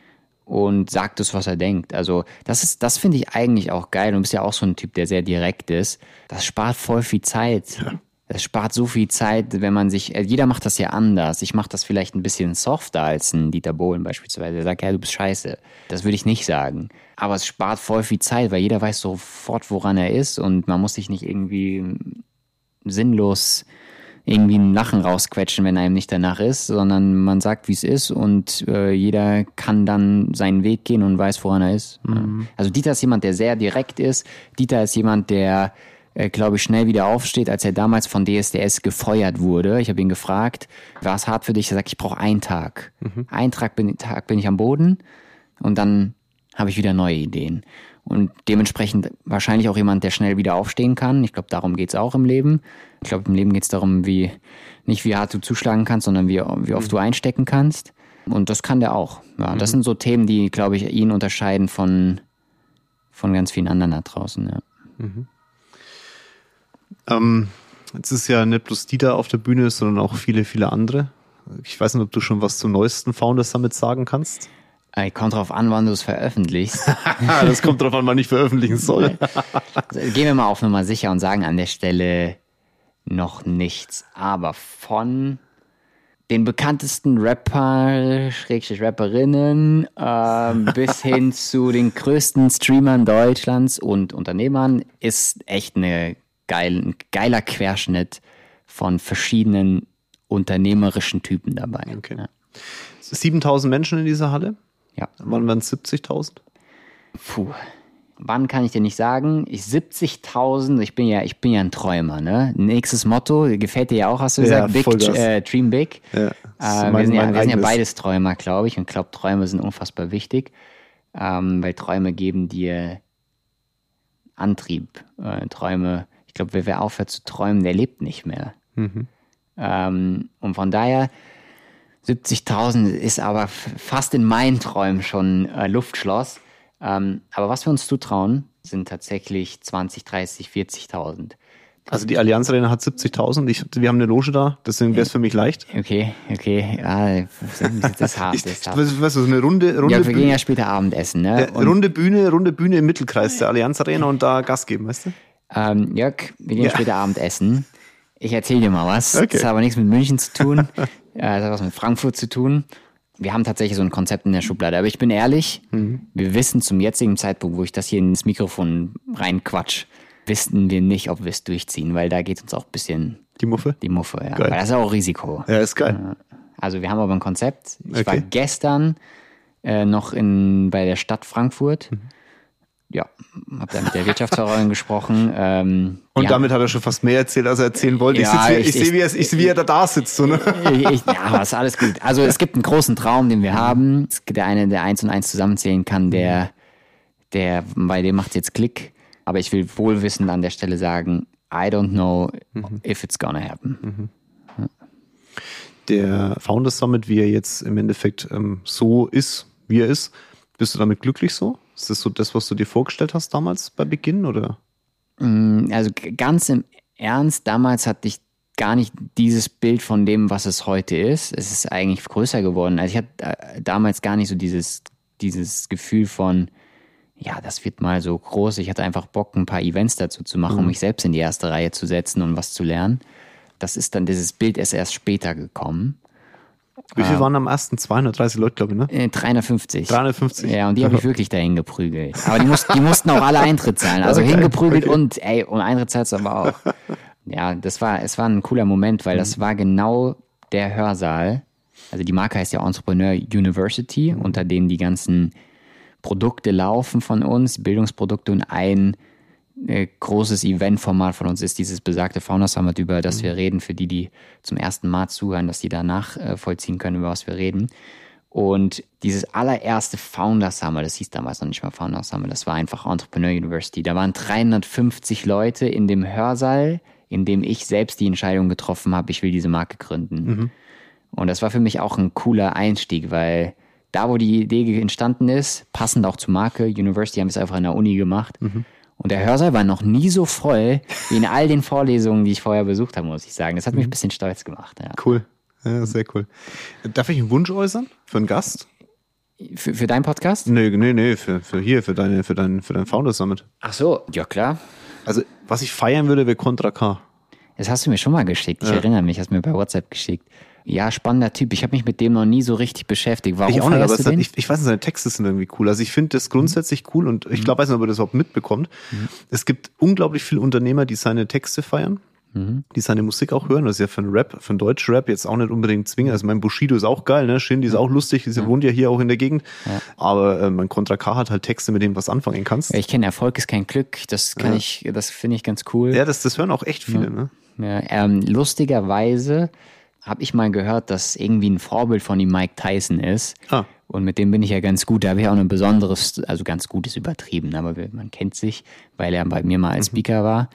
und sagt das, was er denkt. Also das ist, das finde ich eigentlich auch geil. Du bist ja auch so ein Typ, der sehr direkt ist. Das spart voll viel Zeit. Ja. Das spart so viel Zeit, wenn man sich, äh, jeder macht das ja anders. Ich mache das vielleicht ein bisschen softer als ein Dieter Bohlen beispielsweise. Der sagt, ja, du bist scheiße. Das würde ich nicht sagen. Aber es spart voll viel Zeit, weil jeder weiß sofort, woran er ist und man muss sich nicht irgendwie sinnlos irgendwie ein Lachen rausquetschen, wenn einem nicht danach ist, sondern man sagt, wie es ist und äh, jeder kann dann seinen Weg gehen und weiß, woran er ist. Mhm. Also Dieter ist jemand, der sehr direkt ist. Dieter ist jemand, der, äh, glaube ich, schnell wieder aufsteht, als er damals von DSDS gefeuert wurde. Ich habe ihn gefragt, war es hart für dich? Er sagt, ich brauche einen Tag. Mhm. Einen Tag bin, Tag bin ich am Boden und dann habe ich wieder neue Ideen. Und dementsprechend wahrscheinlich auch jemand, der schnell wieder aufstehen kann. Ich glaube, darum geht's auch im Leben. Ich glaube, im Leben geht's darum, wie nicht wie hart du zuschlagen kannst, sondern wie, wie oft mhm. du einstecken kannst. Und das kann der auch. Ja, das mhm. sind so Themen, die, glaube ich, ihn unterscheiden von, von ganz vielen anderen da draußen. Ja. Mhm. Ähm, jetzt ist ja nicht bloß Dieter auf der Bühne, sondern auch viele, viele andere. Ich weiß nicht, ob du schon was zum neuesten Founders Summit sagen kannst. Äh, kommt drauf an, wann du es veröffentlichst. <laughs> das kommt drauf an, wann ich veröffentlichen soll. <laughs> also, gehen wir mal auf Nummer sicher und sagen an der Stelle noch nichts. Aber von den bekanntesten Rapper, Schrägstrich Rapperinnen, äh, <laughs> bis hin zu den größten Streamern Deutschlands und Unternehmern ist echt eine geil, ein geiler Querschnitt von verschiedenen unternehmerischen Typen dabei. Okay. Ja. 7000 Menschen in dieser Halle? Ja. Wann waren es 70.000? Puh. Wann kann ich dir nicht sagen? Ich 70.000, ich bin ja, ich bin ja ein Träumer, ne? Nächstes Motto, gefällt dir ja auch, hast du gesagt, ja, big, äh, Dream Big. Ja, äh, wir, sind ja, wir sind ja beides Träumer, glaube ich, und glaube, Träume sind unfassbar wichtig, ähm, weil Träume geben dir Antrieb. Äh, Träume, ich glaube, wer, wer aufhört zu träumen, der lebt nicht mehr. Mhm. Ähm, und von daher, 70.000 ist aber fast in meinen Träumen schon äh, Luftschloss. Ähm, aber was wir uns zutrauen, sind tatsächlich 20, 30, 40.000. Also die Allianz Arena hat 70.000. Wir haben eine Loge da, deswegen wäre es für mich leicht. Okay, okay. Ja, das ist hart. Das ist hart. <laughs> Was, so eine Runde, Runde ja, wir gehen ja später Abendessen. Ne? Ja, runde Bühne, runde Bühne im Mittelkreis der Allianz Arena und da Gas geben, weißt du? Ähm, Jörg, wir gehen ja. später Abendessen. Ich erzähle dir mal was. Okay. Das hat aber nichts mit München zu tun. <laughs> das hat was mit Frankfurt zu tun. Wir haben tatsächlich so ein Konzept in der Schublade. Aber ich bin ehrlich, mhm. wir wissen zum jetzigen Zeitpunkt, wo ich das hier ins Mikrofon reinquatsch, wissen wir nicht, ob wir es durchziehen, weil da geht uns auch ein bisschen die Muffe. Die Muffe, ja. Geil. Weil das ist auch Risiko. Ja, ist geil. Also wir haben aber ein Konzept. Ich okay. war gestern äh, noch in, bei der Stadt Frankfurt. Mhm ja, habe da mit der Wirtschaftsführerin gesprochen. Ähm, und ja. damit hat er schon fast mehr erzählt, als er erzählen wollte. Ja, ich, ich, ich sehe, wie, er, ich, wie er da, da sitzt. So, ne? ich, ja, ist alles gut. Also es gibt einen großen Traum, den wir haben. Der eine, der eins und eins zusammenzählen kann, der, der bei dem macht jetzt Klick. Aber ich will wohlwissend an der Stelle sagen, I don't know mhm. if it's gonna happen. Mhm. Der Founders Summit, wie er jetzt im Endeffekt ähm, so ist, wie er ist, bist du damit glücklich so? Ist das so das, was du dir vorgestellt hast damals bei Beginn oder? Mm, also ganz im Ernst, damals hatte ich gar nicht dieses Bild von dem, was es heute ist. Es ist eigentlich größer geworden. Also ich hatte äh, damals gar nicht so dieses, dieses Gefühl von, ja, das wird mal so groß. Ich hatte einfach Bock, ein paar Events dazu zu machen, mhm. um mich selbst in die erste Reihe zu setzen und was zu lernen. Das ist dann, dieses Bild ist erst später gekommen. Wie viel waren am ersten? 230 Leute, glaube ich, ne? Äh, 350. 350. Ja, und die habe ich <laughs> wirklich dahin geprügelt. Aber die, mussten, die mussten auch alle Eintritt zahlen. Also <laughs> Okay, hingeprügelt okay. und, ey, und Eintritt zahlst du aber auch. Ja, das war, es war ein cooler Moment, weil das war genau der Hörsaal. Also die Marke heißt ja Entrepreneur University, unter denen die ganzen Produkte laufen von uns, Bildungsprodukte und ein großes Eventformat von uns ist dieses besagte Founder Summit, über das wir reden, für die, die zum ersten Mal zuhören, dass die danach äh, vollziehen können, über was wir reden. Und dieses allererste Founder Summit, das hieß damals noch nicht mal Founder Summit, das war einfach Entrepreneur University. Da waren 350 Leute in dem Hörsaal, in dem ich selbst die Entscheidung getroffen habe, ich will diese Marke gründen. Und das war für mich auch ein cooler Einstieg, weil da, wo die Idee entstanden ist, passend auch zur Marke, University haben wir es einfach an der Uni gemacht. Und der Hörsaal war noch nie so voll wie in all den Vorlesungen, die ich vorher besucht habe, muss ich sagen. Das hat mich ein bisschen stolz gemacht. Ja. Cool. Ja, sehr cool. Darf ich einen Wunsch äußern? Für einen Gast? Für, für deinen Podcast? Nee, nee, nee, für, für hier, für deine, für dein, für dein Founders Summit. Ach so. Ja, klar. Also, was ich feiern würde, wäre Contra K. Das hast du mir schon mal geschickt. Ich erinnere mich, hast mir bei WhatsApp geschickt. Ja, spannender Typ. Ich habe mich mit dem noch nie so richtig beschäftigt. Warum Ich auch nicht, aber hat, ich, ich weiß nicht, seine Texte sind irgendwie cool. Also ich finde das grundsätzlich cool und ich glaube, weiß nicht, ob er das überhaupt mitbekommt. Es gibt unglaublich viele Unternehmer, die seine Texte feiern, die seine Musik auch hören. Das ist ja für einen Rap, für einen Deutsch-Rap jetzt auch nicht unbedingt zwingend. Also mein Bushido ist auch geil, ne? Shindy ist auch lustig, sie wohnt ja hier auch in der Gegend. Aber äh, mein Contra K hat halt Texte, mit denen was anfangen kannst. ich kenne Erfolg ist kein Glück. Das kann ich, das finde ich ganz cool. Ja, das, das hören auch echt viele, ne? Ja, ähm, lustigerweise habe ich mal gehört, dass irgendwie ein Vorbild von ihm Mike Tyson ist. Ah. Und mit dem bin ich ja ganz gut. Da habe ich auch ein besonderes, also ganz gut ist übertrieben, aber man kennt sich, weil er bei mir mal als Speaker war.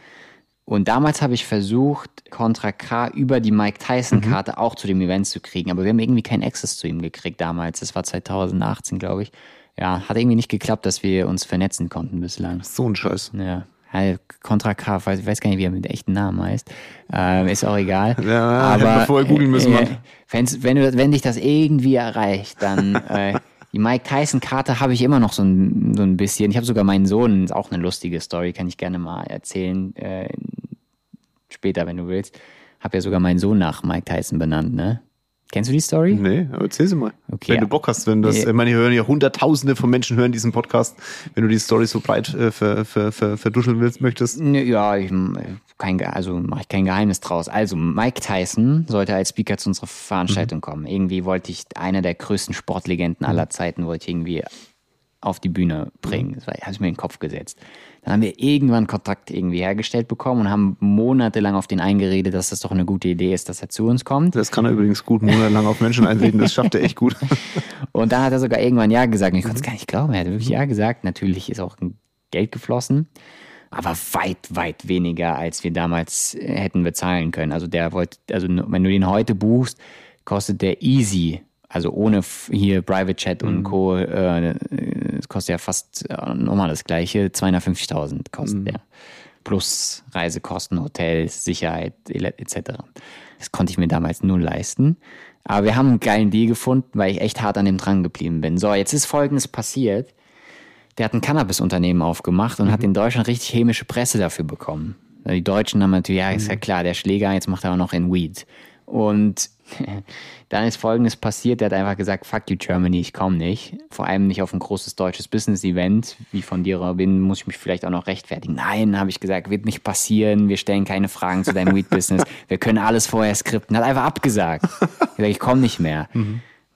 Und damals habe ich versucht, Contra K über die Mike Tyson-Karte auch zu dem Event zu kriegen. Aber wir haben irgendwie keinen Access zu ihm gekriegt damals. Das war 2018, glaube ich. Ja, hat irgendwie nicht geklappt, dass wir uns vernetzen konnten bislang. So ein Scheiß. Ja. Contra K, ich weiß gar nicht, wie er mit echten Namen heißt. Ähm, ist auch egal. <laughs> Ja, wir vorher googeln müssen, wenn's, wenn, du, wenn dich das irgendwie erreicht, dann <laughs> äh, die Mike Tyson-Karte habe ich immer noch so ein, so ein bisschen. Ich habe sogar meinen Sohn, ist auch eine lustige Story, kann ich gerne mal erzählen. Äh, später, wenn du willst. Habe ja sogar meinen Sohn nach Mike Tyson benannt, ne? Kennst du die Story? Nee, aber erzähl sie mal. Okay, wenn du Bock hast, wenn das, ich meine, hier hören ja hunderttausende von Menschen hören diesen Podcast. Wenn du die Story so breit äh, ver, ver, ver, verduscheln willst, möchtest. Ja, ich, kein, Ge- also mache ich kein Geheimnis draus. Also Mike Tyson sollte als Speaker zu unserer Veranstaltung kommen. Irgendwie wollte ich einer der größten Sportlegenden aller Zeiten wollte ich irgendwie auf die Bühne bringen. Das war- habe ich mir in den Kopf gesetzt. Dann haben wir irgendwann Kontakt irgendwie hergestellt bekommen und haben monatelang auf den eingeredet, dass das doch eine gute Idee ist, dass er zu uns kommt. Das kann er übrigens gut monatelang auf Menschen einreden. Das schafft er echt gut. <laughs> Und dann hat er sogar irgendwann Ja gesagt. Und ich konnte es gar nicht glauben. Er hat wirklich Ja gesagt. Natürlich ist auch Geld geflossen. Aber weit, weit weniger, als wir damals äh, hätten bezahlen können. Also der wollte, also wenn du den heute buchst, kostet der easy, also ohne hier Private Chat und Co. Äh, es kostet ja fast äh, nochmal das gleiche, 250.000 kostet der. Plus Reisekosten, Hotels, Sicherheit etc. Das konnte ich mir damals nur leisten. Aber wir haben einen geilen Deal gefunden, weil ich echt hart an dem dran geblieben bin. So, jetzt ist Folgendes passiert. Der hat ein Cannabis-Unternehmen aufgemacht und hat in Deutschland richtig hämische Presse dafür bekommen. Die Deutschen haben natürlich, ja, ist ja klar, der Schläger, jetzt macht er auch noch in Weed. Und <laughs> dann ist Folgendes passiert, der hat einfach gesagt, fuck you Germany, ich komme nicht. Vor allem nicht auf ein großes deutsches Business-Event, wie von dir, Robin, muss ich mich vielleicht auch noch rechtfertigen. Nein, habe ich gesagt, wird nicht passieren, wir stellen keine Fragen zu deinem Weed-Business, <laughs> wir können alles vorher skripten. Hat einfach abgesagt. Ich ich komme nicht mehr. <laughs>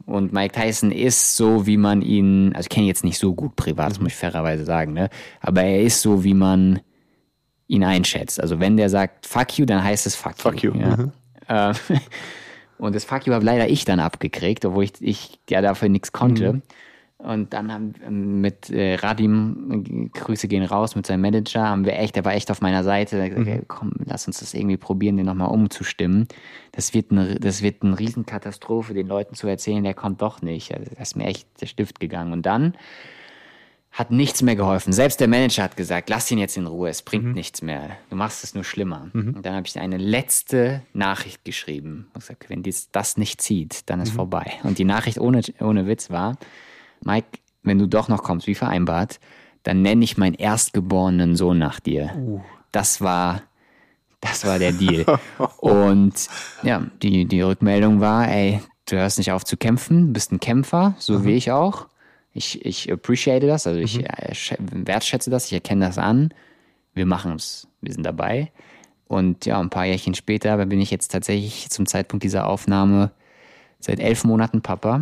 Und Mike Tyson ist so, wie man ihn, also ich kenne ihn jetzt nicht so gut privat, das muss ich fairerweise sagen, ne? aber er ist so, wie man ihn einschätzt. Also wenn der sagt fuck you, dann heißt es fuck, Fuck you, Ja. mhm. Und das fuck you habe leider ich dann abgekriegt, obwohl ich, ich ja dafür nichts konnte. Und dann haben wir mit äh, Radim, äh, Grüße gehen raus, mit seinem Manager, haben wir echt, der war echt auf meiner Seite, gesagt, hey, komm, lass uns das irgendwie probieren, den nochmal umzustimmen. Das wird, eine, das wird eine Riesenkatastrophe, den Leuten zu erzählen, der kommt doch nicht. Also, das ist mir echt der Stift gegangen. Und dann hat nichts mehr geholfen. Selbst der Manager hat gesagt, lass ihn jetzt in Ruhe, es bringt nichts mehr. Du machst es nur schlimmer. Und dann habe ich eine letzte Nachricht geschrieben. Ich gesagt, wenn dies, das nicht zieht, dann ist vorbei. Und die Nachricht ohne, ohne Witz war, Mike, wenn du doch noch kommst, wie vereinbart, dann nenne ich meinen erstgeborenen Sohn nach dir. Das war, das war der Deal. <laughs> Und ja, die, die Rückmeldung war, ey, du hörst nicht auf zu kämpfen, bist ein Kämpfer, so wie ich auch. Ich, ich appreciate das, also ich schä- wertschätze das, ich erkenne das an. Wir machen es, wir sind dabei. Und ja, ein paar Jährchen später bin ich jetzt tatsächlich zum Zeitpunkt dieser Aufnahme seit elf Monaten Papa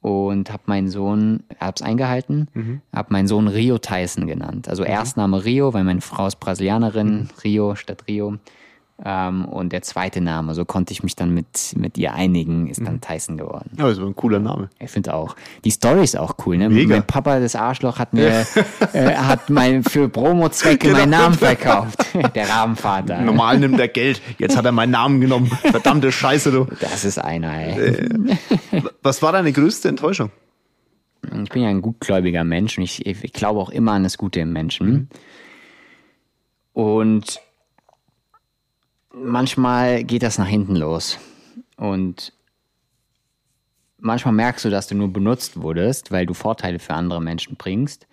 und habe meinen Sohn, hab's eingehalten, habe meinen Sohn Rio Tyson genannt. Also Erstname Rio, weil meine Frau ist Brasilianerin, Rio statt Rio. Ähm, und der zweite Name, so konnte ich mich dann mit, mit ihr einigen, ist dann Tyson geworden. Ja, das ist ein cooler Name. Ich finde auch. Die Story ist auch cool, ne? Mega. Mein Papa, das Arschloch, hat mir äh, hat mein, für Promo-Zwecke Genau. meinen Namen verkauft. <laughs> Der Rabenvater. Normal nimmt er Geld. Jetzt hat er meinen Namen genommen. Verdammte Scheiße, du. Das ist einer, ey. Was war deine größte Enttäuschung? Ich bin ja ein gutgläubiger Mensch und ich, ich glaube auch immer an das Gute im Menschen. Und manchmal geht das nach hinten los. Und manchmal merkst du, dass du nur benutzt wurdest, weil du Vorteile für andere Menschen bringst.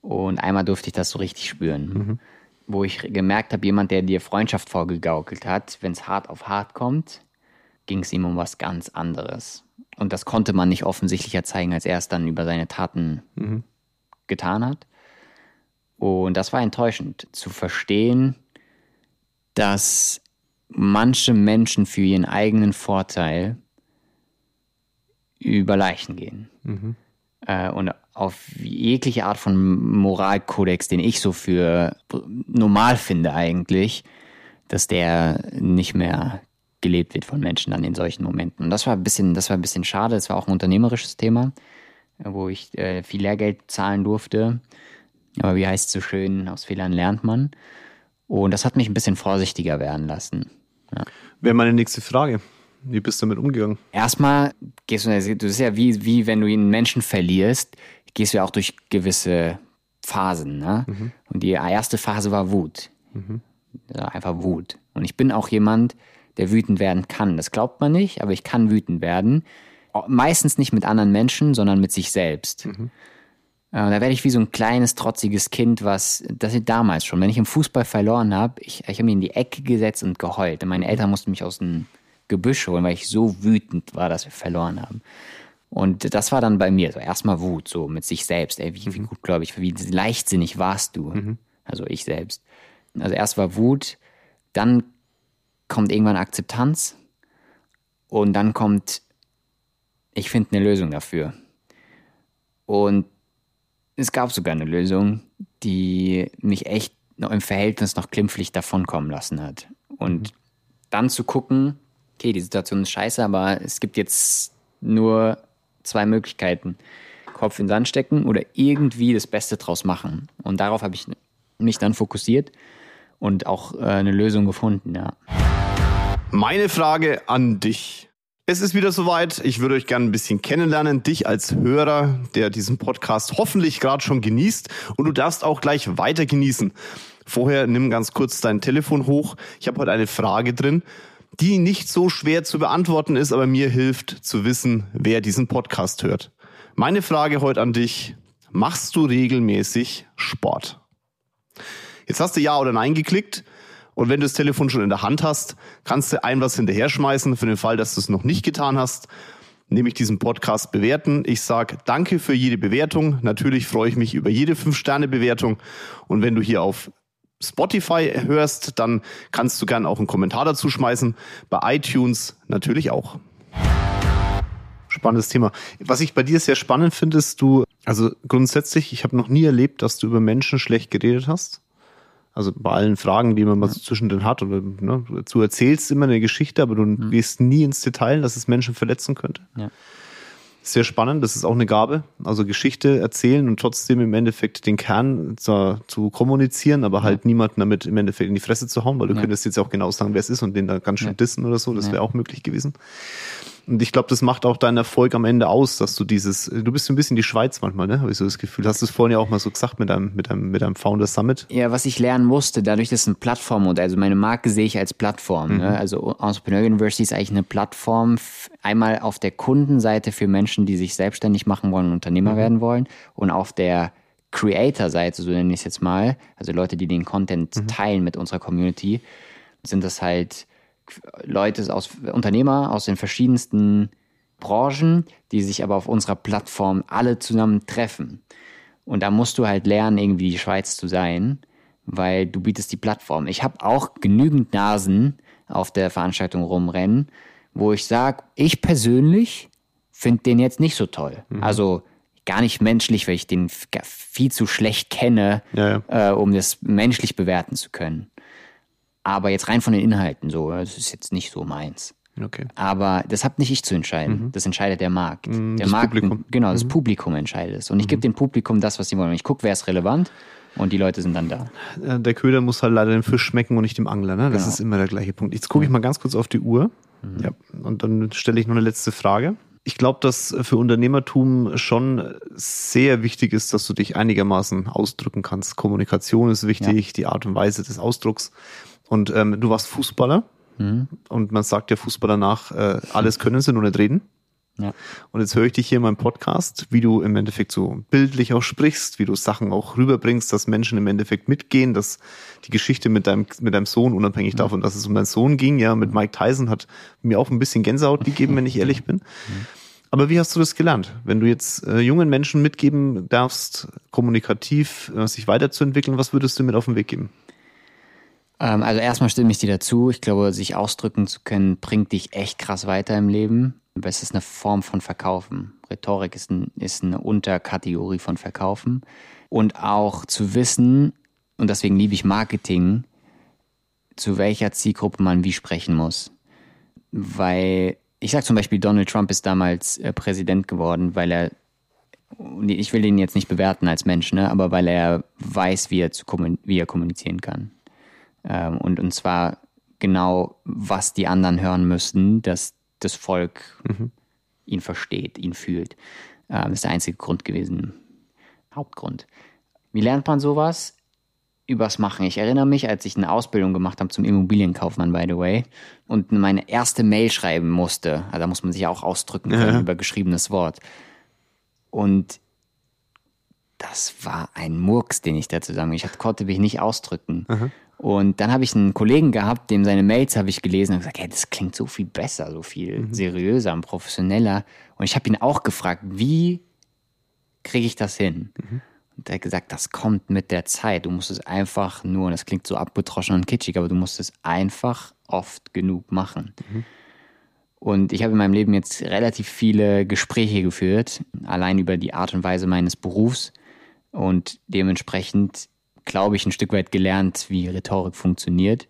Und einmal durfte ich das so richtig spüren. Wo ich gemerkt habe, jemand, der dir Freundschaft vorgegaukelt hat, wenn es hart auf hart kommt, ging es ihm um was ganz anderes. Und das konnte man nicht offensichtlicher zeigen, als er es dann über seine Taten getan hat. Und das war enttäuschend, zu verstehen, dass manche Menschen für ihren eigenen Vorteil über Leichen gehen. Äh, und auf jegliche Art von Moralkodex, den ich so für normal finde eigentlich, dass der nicht mehr gelebt wird von Menschen dann in solchen Momenten. Und das war ein bisschen, das war ein bisschen schade. Das war auch ein unternehmerisches Thema, wo ich äh, viel Lehrgeld zahlen durfte. Aber wie heißt es so schön, aus Fehlern lernt man. Und das hat mich ein bisschen vorsichtiger werden lassen. Wäre meine nächste Frage. Wie bist du damit umgegangen? Erstmal gehst du, das ist ja wie, wie wenn du einen Menschen verlierst, gehst du ja auch durch gewisse Phasen. Ne? Und die erste Phase war Wut. Ja, einfach Wut. Und ich bin auch jemand, der wütend werden kann. Das glaubt man nicht, aber ich kann wütend werden. Meistens nicht mit anderen Menschen, sondern mit sich selbst. Äh, Da werde ich wie so ein kleines, trotziges Kind, was, das ist damals schon, wenn ich im Fußball verloren habe, ich, ich habe mich in die Ecke gesetzt und geheult. Und meine Eltern mussten mich aus dem Gebüsch holen, weil ich so wütend war, dass wir verloren haben. Und das war dann bei mir so erstmal Wut, so mit sich selbst. Ey, wie, wie gut, glaube ich, wie leichtsinnig warst du? Also ich selbst. Also erst war Wut, dann kommt irgendwann Akzeptanz und dann kommt, ich finde eine Lösung dafür. Und es gab sogar eine Lösung, die mich echt noch im Verhältnis noch klimpflich davonkommen lassen hat. Und dann zu gucken, okay, die Situation ist scheiße, aber es gibt jetzt nur zwei Möglichkeiten. Kopf in den Sand stecken oder irgendwie das Beste draus machen. Und darauf habe ich mich dann fokussiert und auch äh, eine Lösung gefunden, ja. Meine Frage an dich. Es ist wieder soweit. Ich würde euch gerne ein bisschen kennenlernen. Dich als Hörer, der diesen Podcast hoffentlich gerade schon genießt. Und du darfst auch gleich weiter genießen. Vorher nimm ganz kurz dein Telefon hoch. Ich habe heute eine Frage drin, die nicht so schwer zu beantworten ist, aber mir hilft zu wissen, wer diesen Podcast hört. Meine Frage heute an dich. Machst du regelmäßig Sport? Jetzt hast du Ja oder Nein geklickt. Und wenn du das Telefon schon in der Hand hast, kannst du ein was hinterher schmeißen. Für den Fall, dass du es noch nicht getan hast, nämlich diesen Podcast bewerten. Ich sage danke für jede Bewertung. Natürlich freue ich mich über jede 5-Sterne-Bewertung. Und wenn du hier auf Spotify hörst, dann kannst du gern auch einen Kommentar dazu schmeißen. Bei iTunes natürlich auch. Spannendes Thema. Was ich bei dir sehr spannend finde, ist du, also grundsätzlich, ich habe noch nie erlebt, dass du über Menschen schlecht geredet hast. Also bei allen Fragen, die man mal so zwischendrin hat, oder ne, du erzählst immer eine Geschichte, aber du gehst nie ins Detail, dass es Menschen verletzen könnte. Ja. Sehr spannend, das ist auch eine Gabe. Also Geschichte erzählen und trotzdem im Endeffekt den Kern zu, zu kommunizieren, aber halt niemanden damit im Endeffekt in die Fresse zu hauen, weil du Ja. könntest jetzt auch genau sagen, wer es ist und den da ganz schön Ja. dissen oder so. Das Ja. wäre auch möglich gewesen. Und ich glaube, das macht auch deinen Erfolg am Ende aus, dass du dieses, du bist so ein bisschen die Schweiz manchmal, ne? Habe ich so das Gefühl. Hast du es vorhin ja auch mal so gesagt mit deinem, mit deinem, mit deinem Founder Summit? Ja, was ich lernen musste, dadurch, dass es ein Plattformmodell, also meine Marke sehe ich als Plattform. Ne? Also Entrepreneur University ist eigentlich eine Plattform, einmal auf der Kundenseite für Menschen, die sich selbstständig machen wollen und Unternehmer werden wollen und auf der Creator-Seite, so nenne ich es jetzt mal, also Leute, die den Content teilen mit unserer Community, sind das halt Leute aus Unternehmer aus den verschiedensten Branchen, die sich aber auf unserer Plattform alle zusammen treffen. Und da musst du halt lernen, irgendwie die Schweiz zu sein, weil du bietest die Plattform. Ich habe auch genügend Nasen auf der Veranstaltung rumrennen, wo ich sage, ich persönlich finde den jetzt nicht so toll. Mhm. Also gar nicht menschlich, weil ich den viel zu schlecht kenne, ja, ja. Äh, um das menschlich bewerten zu können. Aber jetzt rein von den Inhalten so, das ist jetzt nicht so meins. Okay. Aber das habe nicht ich zu entscheiden. Mhm. Das entscheidet der Markt. Mhm, der das Markt, Publikum. genau, das mhm. Publikum entscheidet es. Und ich gebe mhm. dem Publikum das, was sie wollen. Ich gucke, wer ist relevant und die Leute sind dann da. Äh, der Köder muss halt leider dem Fisch schmecken und nicht dem Angler. Ne? Das genau. ist immer der gleiche Punkt. Jetzt gucke ich mal ganz kurz auf die Uhr. Mhm. Ja, und dann stelle ich noch eine letzte Frage. Ich glaube, dass für Unternehmertum schon sehr wichtig ist, dass du dich einigermaßen ausdrücken kannst. Kommunikation ist wichtig, ja. die Art und Weise des Ausdrucks. Und ähm, du warst Fußballer mhm. und man sagt ja Fußballer nach, äh, alles können sie, nur nicht reden. Ja. Und jetzt höre ich dich hier in meinem Podcast, wie du im Endeffekt so bildlich auch sprichst, wie du Sachen auch rüberbringst, dass Menschen im Endeffekt mitgehen, dass die Geschichte mit deinem, mit deinem Sohn, unabhängig mhm. davon, dass es um deinen Sohn ging, ja, mit Mike Tyson hat mir auch ein bisschen Gänsehaut gegeben, wenn ich <laughs> ehrlich bin. Aber wie hast du das gelernt? Wenn du jetzt äh, jungen Menschen mitgeben darfst, kommunikativ äh, sich weiterzuentwickeln, was würdest du mit auf den Weg geben? Ähm, also erstmal stimme ich dir dazu. Ich glaube, sich ausdrücken zu können, bringt dich echt krass weiter im Leben. Aber es ist eine Form von Verkaufen. Rhetorik ist, ein, ist eine Unterkategorie von Verkaufen. Und auch zu wissen, und deswegen liebe ich Marketing, zu welcher Zielgruppe man wie sprechen muss. Weil ich sage zum Beispiel, Donald Trump ist damals äh, Präsident geworden, weil er, ich will ihn jetzt nicht bewerten als Mensch, ne, aber weil er weiß, wie er, zu wie er kommunizieren kann. Ähm, und, und zwar genau, was die anderen hören müssen, dass das Volk mhm. ihn versteht, ihn fühlt. Ähm, das ist der einzige Grund gewesen, Hauptgrund. Wie lernt man sowas? Übers Machen. Ich erinnere mich, als ich eine Ausbildung gemacht habe zum Immobilienkaufmann, by the way, und meine erste Mail schreiben musste. Also da muss man sich auch ausdrücken können ja. über geschriebenes Wort. Und das war ein Murks, den ich da zusammen. Ich konnte mich nicht ausdrücken. Mhm. Und dann habe ich einen Kollegen gehabt, dem seine Mails habe ich gelesen und gesagt, hey, das klingt so viel besser, so viel mhm. seriöser und professioneller. Und ich habe ihn auch gefragt, wie kriege ich das hin? Mhm. Und er hat gesagt, das kommt mit der Zeit. Du musst es einfach nur, und das klingt so abgetroschen und kitschig, aber du musst es einfach oft genug machen. Mhm. Und ich habe in meinem Leben jetzt relativ viele Gespräche geführt, allein über die Art und Weise meines Berufs. Und dementsprechend glaube ich, ein Stück weit gelernt, wie Rhetorik funktioniert.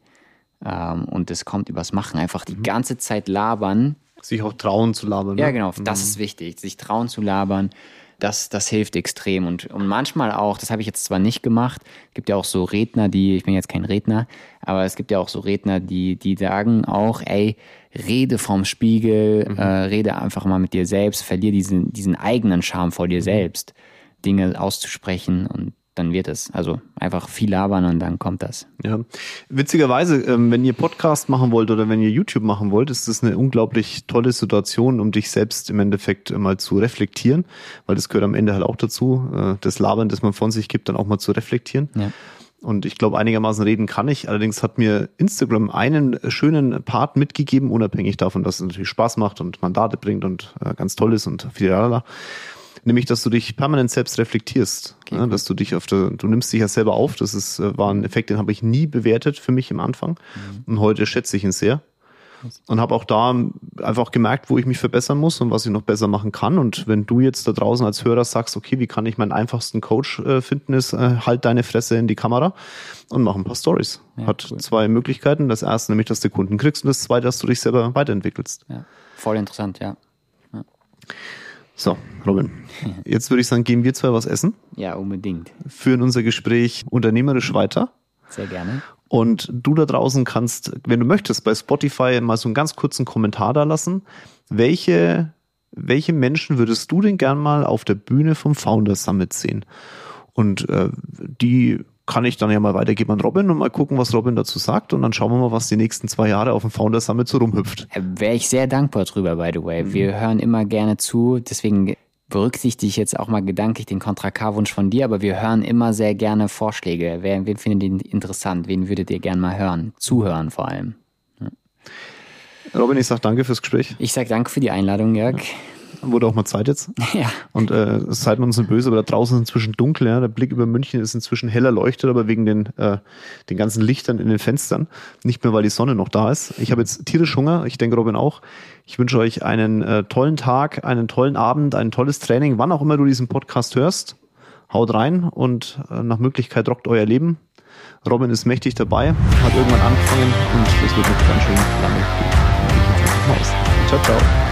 Ähm, und es kommt übers Machen. Einfach die mhm. ganze Zeit labern. Sich auch trauen zu labern. Ne? Ja, genau. Das mhm. ist wichtig. Sich trauen zu labern. Das, das hilft extrem. Und, und manchmal auch, das habe ich jetzt zwar nicht gemacht, es gibt ja auch so Redner, die, ich bin jetzt kein Redner, aber es gibt ja auch so Redner, die, die sagen auch, ey, rede vom Spiegel, mhm. äh, rede einfach mal mit dir selbst, verlier diesen, diesen eigenen Charme vor dir mhm. selbst, Dinge auszusprechen und dann wird es. Also einfach viel labern und dann kommt das. Ja. Witzigerweise, ähm, wenn ihr Podcast machen wollt oder wenn ihr YouTube machen wollt, ist das eine unglaublich tolle Situation, um dich selbst im Endeffekt mal zu reflektieren, weil das gehört am Ende halt auch dazu, äh, das Labern, das man von sich gibt, dann auch mal zu reflektieren. Ja. Und ich glaube, einigermaßen reden kann ich. Allerdings hat mir Instagram einen schönen Part mitgegeben, unabhängig davon, dass es natürlich Spaß macht und Mandate bringt und äh, ganz toll ist und viel nämlich dass du dich permanent selbst reflektierst, okay. ne, dass du dich auf der, du nimmst dich ja selber auf. Das ist äh, war ein Effekt, den habe ich nie bewertet für mich im Anfang mhm. und heute schätze ich ihn sehr und habe auch da einfach gemerkt, wo ich mich verbessern muss und was ich noch besser machen kann. Und wenn du jetzt da draußen als Hörer sagst, okay, wie kann ich meinen einfachsten Coach äh, finden, ist äh, halt deine Fresse in die Kamera und mach ein paar Stories. Ja, Hat cool. zwei Möglichkeiten. Das erste nämlich, dass du Kunden kriegst und das zweite, dass du dich selber weiterentwickelst. Ja, voll interessant, ja. ja. So, Robin, <laughs> jetzt würde ich sagen, gehen wir zwei was essen. Ja, unbedingt. Führen unser Gespräch unternehmerisch weiter. Sehr gerne. Und du da draußen kannst, wenn du möchtest, bei Spotify mal so einen ganz kurzen Kommentar da lassen. Welche, welche Menschen würdest du denn gern mal auf der Bühne vom Founder Summit sehen? Und äh, die kann ich dann ja mal weitergeben an Robin und mal gucken, was Robin dazu sagt. Und dann schauen wir mal, was die nächsten zwei Jahre auf dem Founder Summit so rumhüpft. Äh, Wäre ich sehr dankbar drüber, by the way. Mhm. Wir hören immer gerne zu, deswegen berücksichtige ich jetzt auch mal gedanklich den Contra K-Wunsch von dir, aber wir hören immer sehr gerne Vorschläge. Wer, wen findet ihr interessant? Wen würdet ihr gerne mal hören? Zuhören vor allem. Ja. Robin, ich sag danke fürs Gespräch. Ich sag danke für die Einladung, Jörg. Ja. Wurde auch mal Zeit jetzt. <laughs> Ja. Und äh, seid uns nicht böse, aber da draußen ist inzwischen dunkel. Ja? Der Blick über München ist inzwischen heller leuchtet, aber wegen den, äh, den ganzen Lichtern in den Fenstern. Nicht mehr, weil die Sonne noch da ist. Ich habe jetzt tierisch Hunger. Ich denke, Robin auch. Ich wünsche euch einen äh, tollen Tag, einen tollen Abend, ein tolles Training, wann auch immer du diesen Podcast hörst. Haut rein und äh, nach Möglichkeit rockt euer Leben. Robin ist mächtig dabei, hat irgendwann angefangen und es wird noch ganz schön lange. Ciao, ciao.